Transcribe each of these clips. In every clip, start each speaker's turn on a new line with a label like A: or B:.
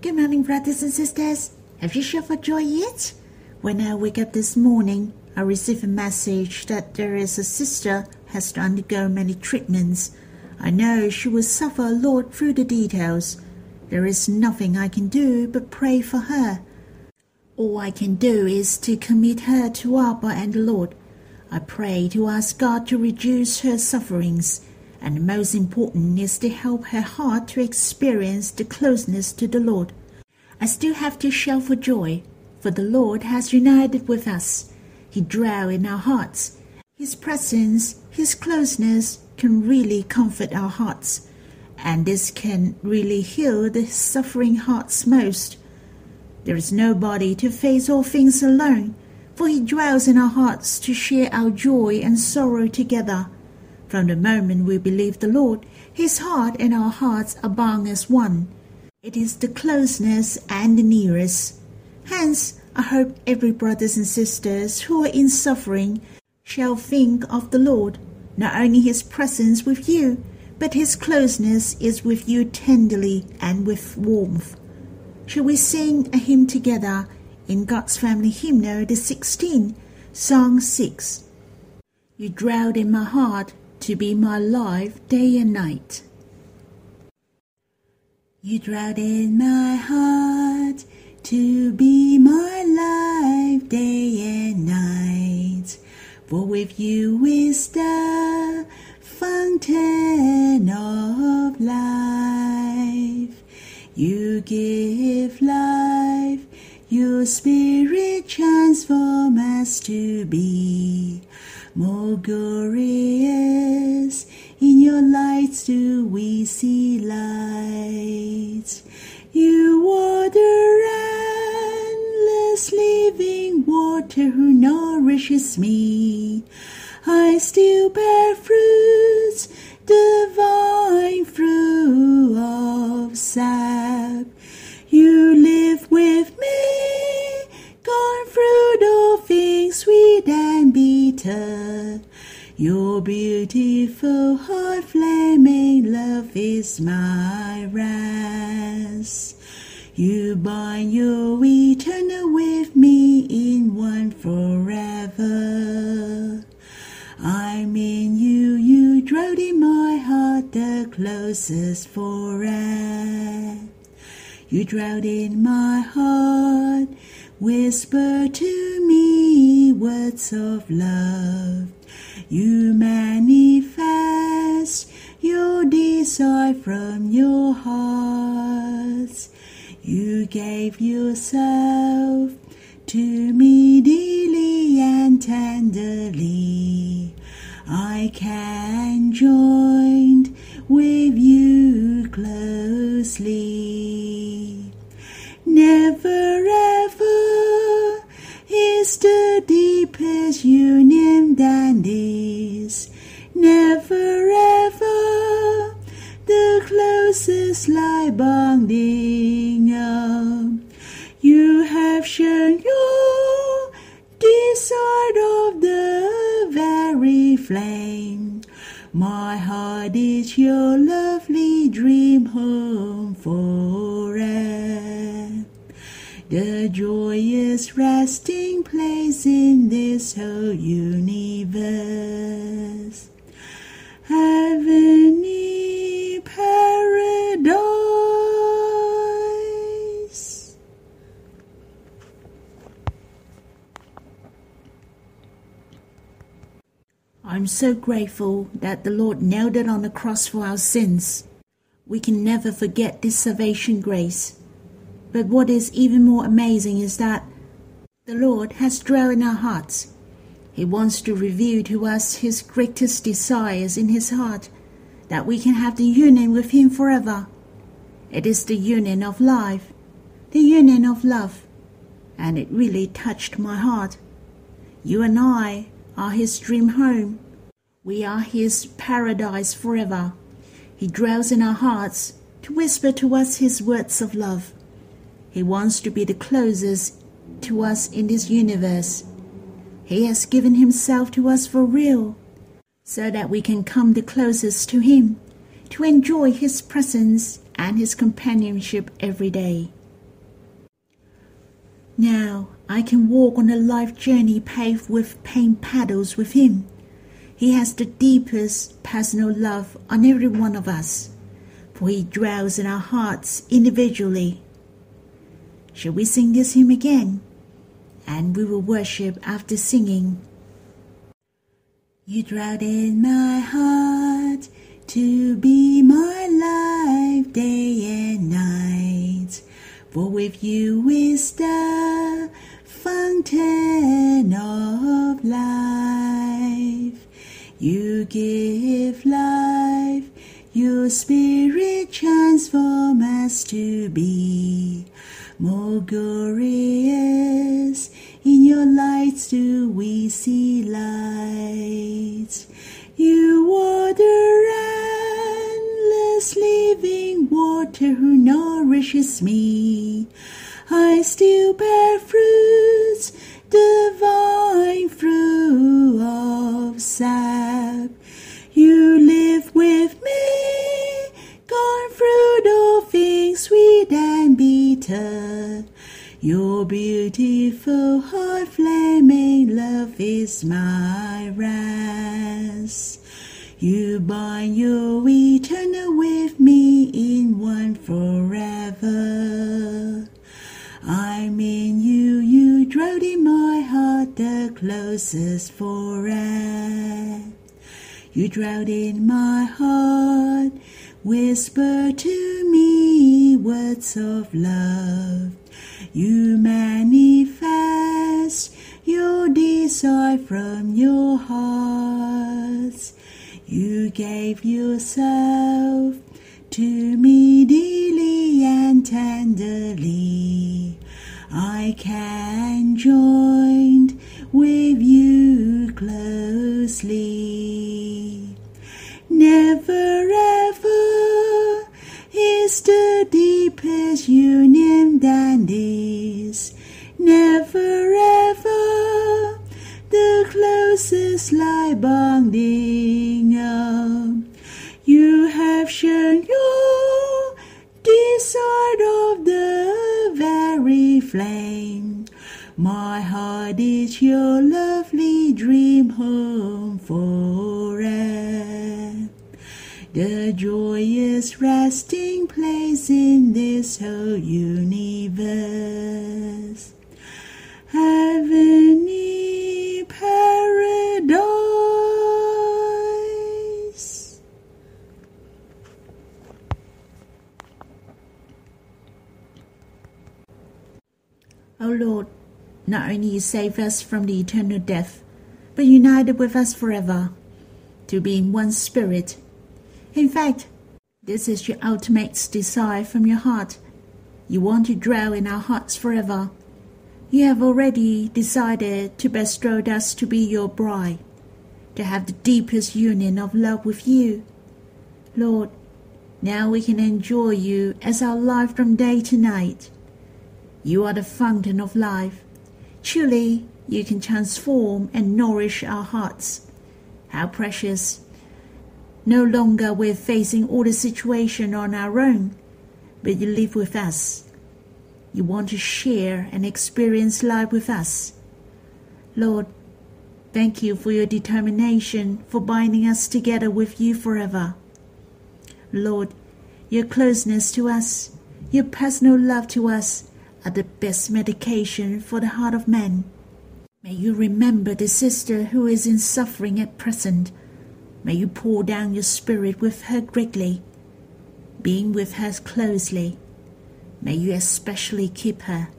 A: Good morning, brothers and sisters. Have you for joy yet? When I wake up this morning, I receive a message that there is a sister has to undergo many treatments. I know she will suffer a lot through the details. There is nothing I can do but pray for her. All I can do is to commit her to Abba and the Lord. I pray to ask God to reduce her sufferings, and most important is to help her heart to experience the closeness to the Lord. I still have to shout for joy, for the Lord has united with us. He dwells in our hearts. His presence, His closeness can really comfort our hearts, and this can really heal the suffering hearts most. There is nobody to face all things alone, for He dwells in our hearts to share our joy and sorrow together. From the moment we believe the Lord, His heart and our hearts are bound as one. It is the closeness and the nearest. Hence, I hope every brothers and sisters who are in suffering shall think of the Lord, not only His presence with you, but His closeness is with you tenderly and with warmth. Shall we sing a hymn together in God's Family Hymnal, the 16, Song 6? You dwelled in my heart to be my life day and night. You dwelled in my heart to be my life day and night. For with you is the fountain of life. You give life, your spirit transforms us to be more glorious. In your lights do we see light. You the endless living water who nourishes me. I still bear fruits, divine fruit of sap. You live with me, gone through the things sweet and bitter. Your beautiful heart flaming love is my rest. You bind your eternal with me in one forever. I'm in you, you dwell in my heart, the closest forever. You dwell in my heart, whisper to me words of love. You manifest your desire from your heart. You gave yourself to me dearly and tenderly. I can join My heart is your lovely dream home forever. The joyous resting place in this whole universe. I'm so grateful that the Lord nailed it on the cross for our sins. We can never forget this salvation grace. But what is even more amazing is that the Lord has dwelt in our hearts. He wants to reveal to us His greatest desires in His heart, that we can have the union with Him forever. It is the union of life, the union of love, and it really touched my heart. You and I are His dream home. We are His paradise forever. He dwells in our hearts to whisper to us His words of love. He wants to be the closest to us in this universe. He has given Himself to us for real, so that we can come the closest to Him, to enjoy His presence and His companionship every day. Now I can walk on a life journey paved with pain paddles with Him. He has the deepest personal love on every one of us, for He dwells in our hearts individually. Shall we sing this hymn again? And we will worship after singing. You dwell in my heart to be my life day and night. For with you is the fountain of life. You give life, your spirit transform us to be more glorious. In your lights do we see light. You water endless living water who nourishes me. I still bear fruits, divine fruit Your beautiful heart flaming love is my rest. You bind your eternal with me in one forever. I'm in you, you dwell in my heart, the closest forever. You dwell in my heart, whisper to words of love. You manifest your desire from your heart. You gave yourself to me dearly and tenderly. I can join with you closely. Never the deepest union than this. Never ever the closest lie bonding up. You have shown your desire of the very flame. My heart is your lovely dream home forever. Joyous resting place in this whole universe. Heavenly paradise. O Lord, not only save us from the eternal death, but united with us forever, to be in one spirit. In fact, this is your ultimate desire from your heart. You want to dwell in our hearts forever. You have already decided to bestow us to be your bride, to have the deepest union of love with you. Lord, now we can enjoy you as our life from day to night. You are the fountain of life. Truly, you can transform and nourish our hearts. How precious! No longer we're facing all the situation on our own, but you live with us. You want to share and experience life with us. Lord, thank you for your determination for binding us together with you forever. Lord, your closeness to us, your personal love to us are the best medication for the heart of man. May you remember the sister who is in suffering at present. May you pour down your spirit with her greatly, being with her closely. May you especially keep her,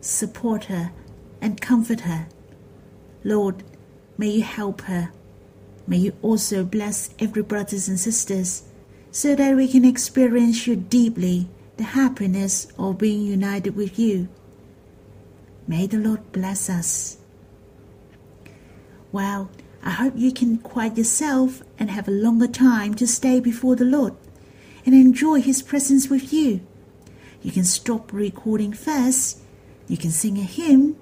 A: support her, and comfort her. Lord, may you help her. May you also bless every brothers and sisters, so that we can experience you deeply, the happiness of being united with you. May the Lord bless us. Well, I hope you can quiet yourself and have a longer time to stay before the Lord and enjoy His presence with you. You can stop recording first, you can sing a hymn,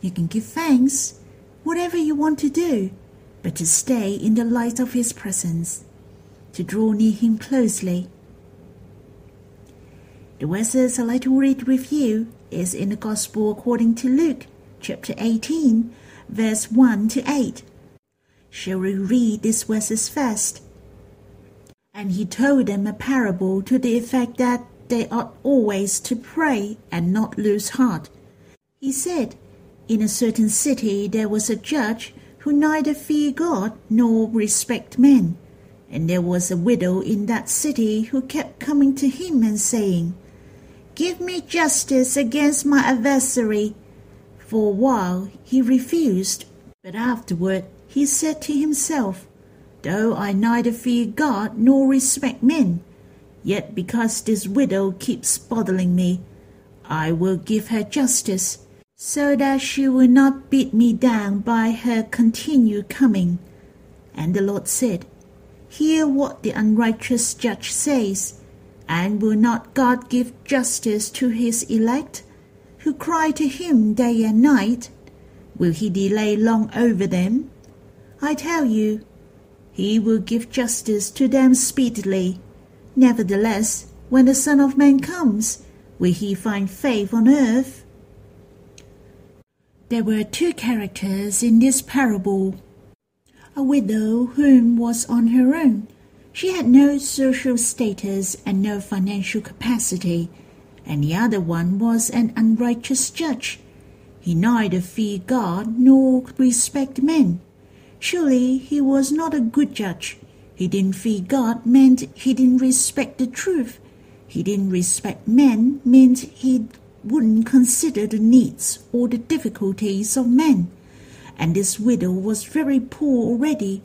A: you can give thanks, whatever you want to do, but to stay in the light of His presence, to draw near Him closely. The verses I'd like to read with you is in the Gospel according to Luke, chapter 18, verse 1 to 8. Shall we read these verses first? And he told them a parable to the effect that they ought always to pray and not lose heart. He said, In a certain city there was a judge who neither feared God nor respect men. And there was a widow in that city who kept coming to him and saying, Give me justice against my adversary. For a while he refused, but afterward he said to himself, Though I neither fear God nor respect men, yet because this widow keeps bothering me, I will give her justice, so that she will not beat me down by her continued coming. And the Lord said, Hear what the unrighteous judge says, and will not God give justice to his elect, who cry to him day and night? Will he delay long over them? I tell you, he will give justice to them speedily. Nevertheless, when the Son of Man comes, will he find faith on earth? There were two characters in this parable a widow whom was on her own. She had no social status and no financial capacity, and the other one was an unrighteous judge. He neither feared God nor respect men. Surely he was not a good judge. He didn't fear God meant he didn't respect the truth. He didn't respect men meant he wouldn't consider the needs or the difficulties of men and this widow was very poor already,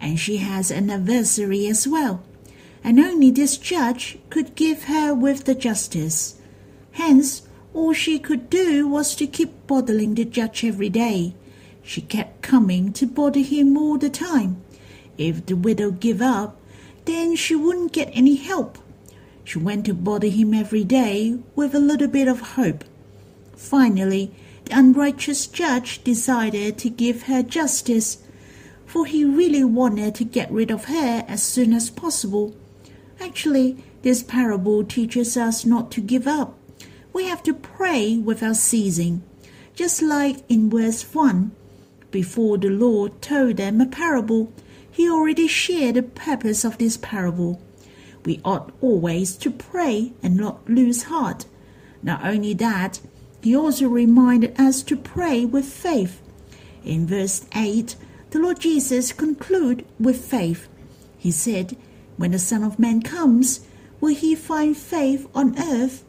A: and she has an adversary as well, and only this judge could give her with the justice. Hence, all she could do was to keep bothering the judge every day. She kept coming to bother him all the time. If the widow gave up, then she wouldn't get any help. She went to bother him every day with a little bit of hope. Finally, the unrighteous judge decided to give her justice, for he really wanted to get rid of her as soon as possible. Actually, this parable teaches us not to give up. We have to pray without ceasing. Just like in verse 1, before the Lord told them a parable, he already shared the purpose of this parable. We ought always to pray and not lose heart. Not only that, he also reminded us to pray with faith. In verse 8, the Lord Jesus concluded with faith. He said, When the Son of Man comes, will he find faith on earth?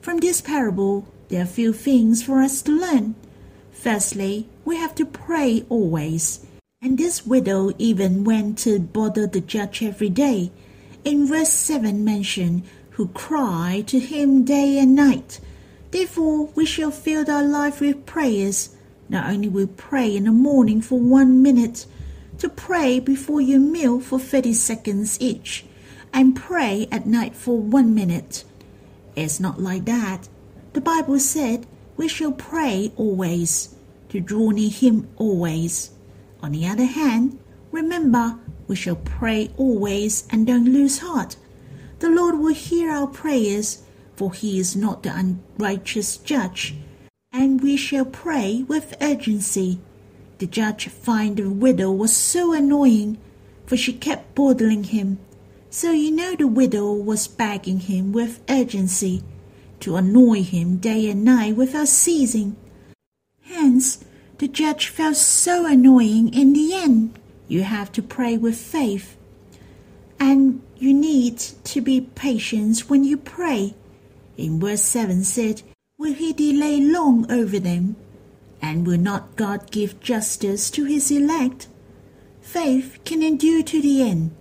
A: From this parable, there are few things for us to learn. Firstly, we have to pray always. And this widow even went to bother the judge every day. In verse 7 mentioned, who cry to him day and night. Therefore, we shall fill our life with prayers. Not only we pray in the morning for one minute, to pray before your meal for 30 seconds each, and pray at night for one minute. It's not like that. The Bible said we shall pray always, to draw near Him always. On the other hand, remember, we shall pray always and don't lose heart. The Lord will hear our prayers for he is not the unrighteous judge. And we shall pray with urgency. The judge found the widow was so annoying, for she kept bothering him. So you know the widow was begging him with urgency to annoy him day and night without ceasing. Hence, the judge felt so annoying in the end. You have to pray with faith. And you need to be patient when you pray in verse 7 said, Will he delay long over them? And will not God give justice to his elect? Faith can endure to the end,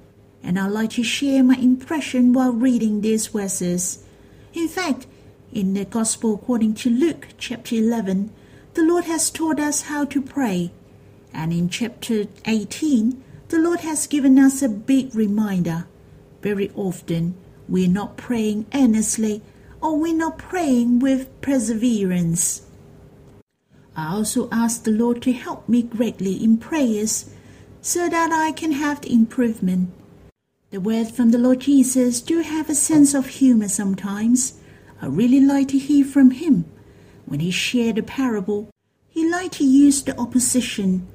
A: and I'd like to share my impression while reading these verses. In fact, in the Gospel according to Luke chapter 11, the Lord has taught us how to pray. And in chapter 18, the Lord has given us a big reminder. Very often, we're not praying earnestly or we're not praying with perseverance. I also ask the Lord to help me greatly in prayers so that I can have the improvement. The words from the Lord Jesus do have a sense of humor sometimes. I really like to hear from him. When he shared a parable, he liked to use the opposition,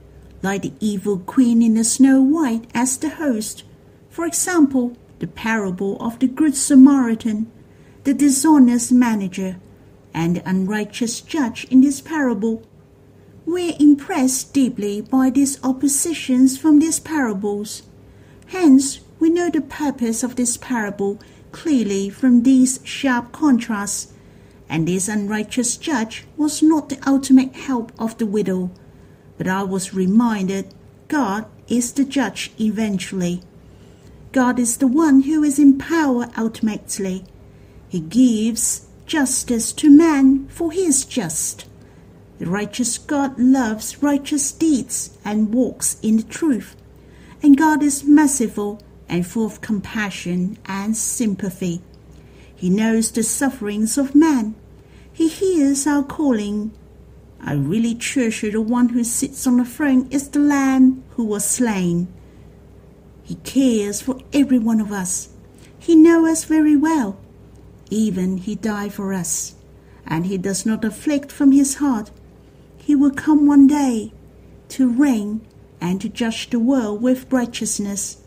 A: like the evil queen in the Snow White, as the host. For example, the parable of the Good Samaritan, the dishonest manager, and the unrighteous judge in this parable. We're impressed deeply by these oppositions from these parables. Hence, we know the purpose of this parable clearly from these sharp contrasts, and this unrighteous judge was not the ultimate help of the widow, but I was reminded God is the judge eventually. God is the one who is in power ultimately. He gives justice to man, for he is just. The righteous God loves righteous deeds and walks in the truth. And God is merciful and full of compassion and sympathy. He knows the sufferings of man. He hears our calling. I really treasure the one who sits on the throne is the Lamb who was slain. He cares for every one of us. He knows us very well. Even he died for us, and he does not afflict from his heart. He will come one day to reign and to judge the world with righteousness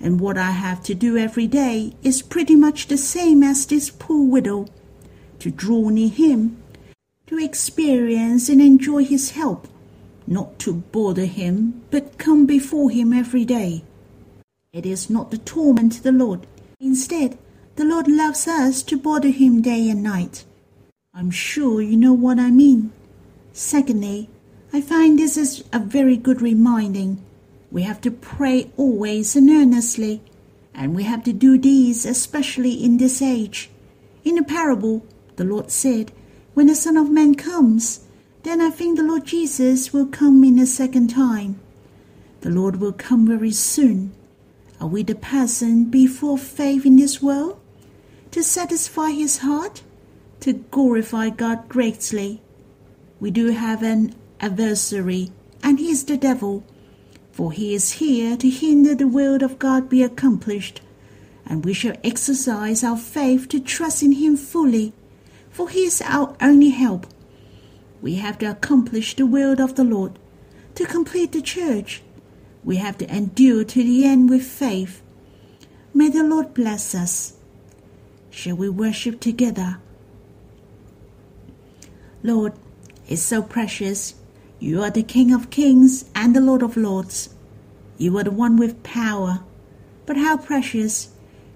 A: and what I have to do every day is pretty much the same as this poor widow to draw near him, to experience and enjoy his help, not to bother him, but come before him every day. It is not the torment the Lord. Instead, the Lord loves us to bother him day and night. I'm sure you know what I mean. Secondly, I find this is a very good reminding we have to pray always and earnestly, and we have to do these especially in this age. In the parable, the Lord said, When the Son of Man comes, then I think the Lord Jesus will come in a second time. The Lord will come very soon. Are we the person before faith in this world? To satisfy his heart? To glorify God greatly? We do have an adversary, and he is the devil for he is here to hinder the will of God be accomplished, and we shall exercise our faith to trust in him fully, for he is our only help. We have to accomplish the will of the Lord, to complete the church. We have to endure to the end with faith. May the Lord bless us. Shall we worship together? Lord, it's so precious you are the King of kings and the Lord of lords. You are the one with power. But how precious!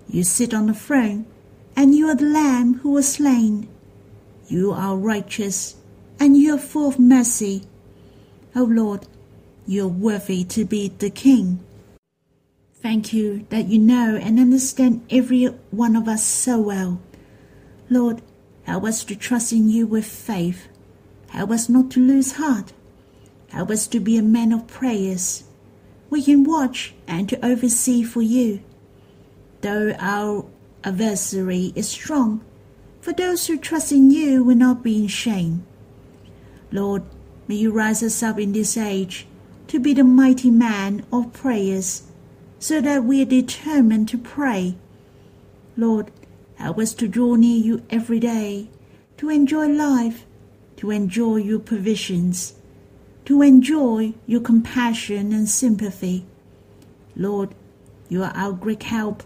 A: You sit on the throne, and you are the Lamb who was slain. You are righteous, and you are full of mercy. O oh Lord, you are worthy to be the King. Thank you that you know and understand every one of us so well. Lord, help us to trust in you with faith. Help us not to lose heart Help us to be a man of prayers. We can watch and to oversee for you. Though our adversary is strong, for those who trust in you will not be in shame. Lord, may you rise us up in this age to be the mighty man of prayers, so that we are determined to pray. Lord, help us to draw near you every day, to enjoy life, to enjoy your provisions to enjoy your compassion and sympathy. Lord, you are our great help.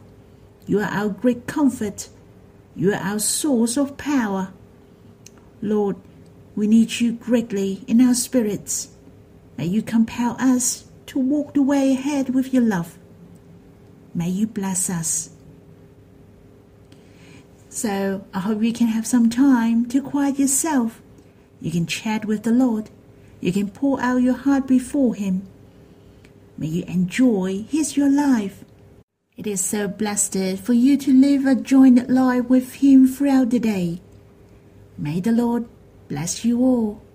A: You are our great comfort. You are our source of power. Lord, we need you greatly in our spirits. May you compel us to walk the way ahead with your love. May you bless us. So I hope you can have some time to quiet yourself. You can chat with the Lord you can pour out your heart before Him. May you enjoy His your life. It is so blessed for you to live a joined life with Him throughout the day. May the Lord bless you all.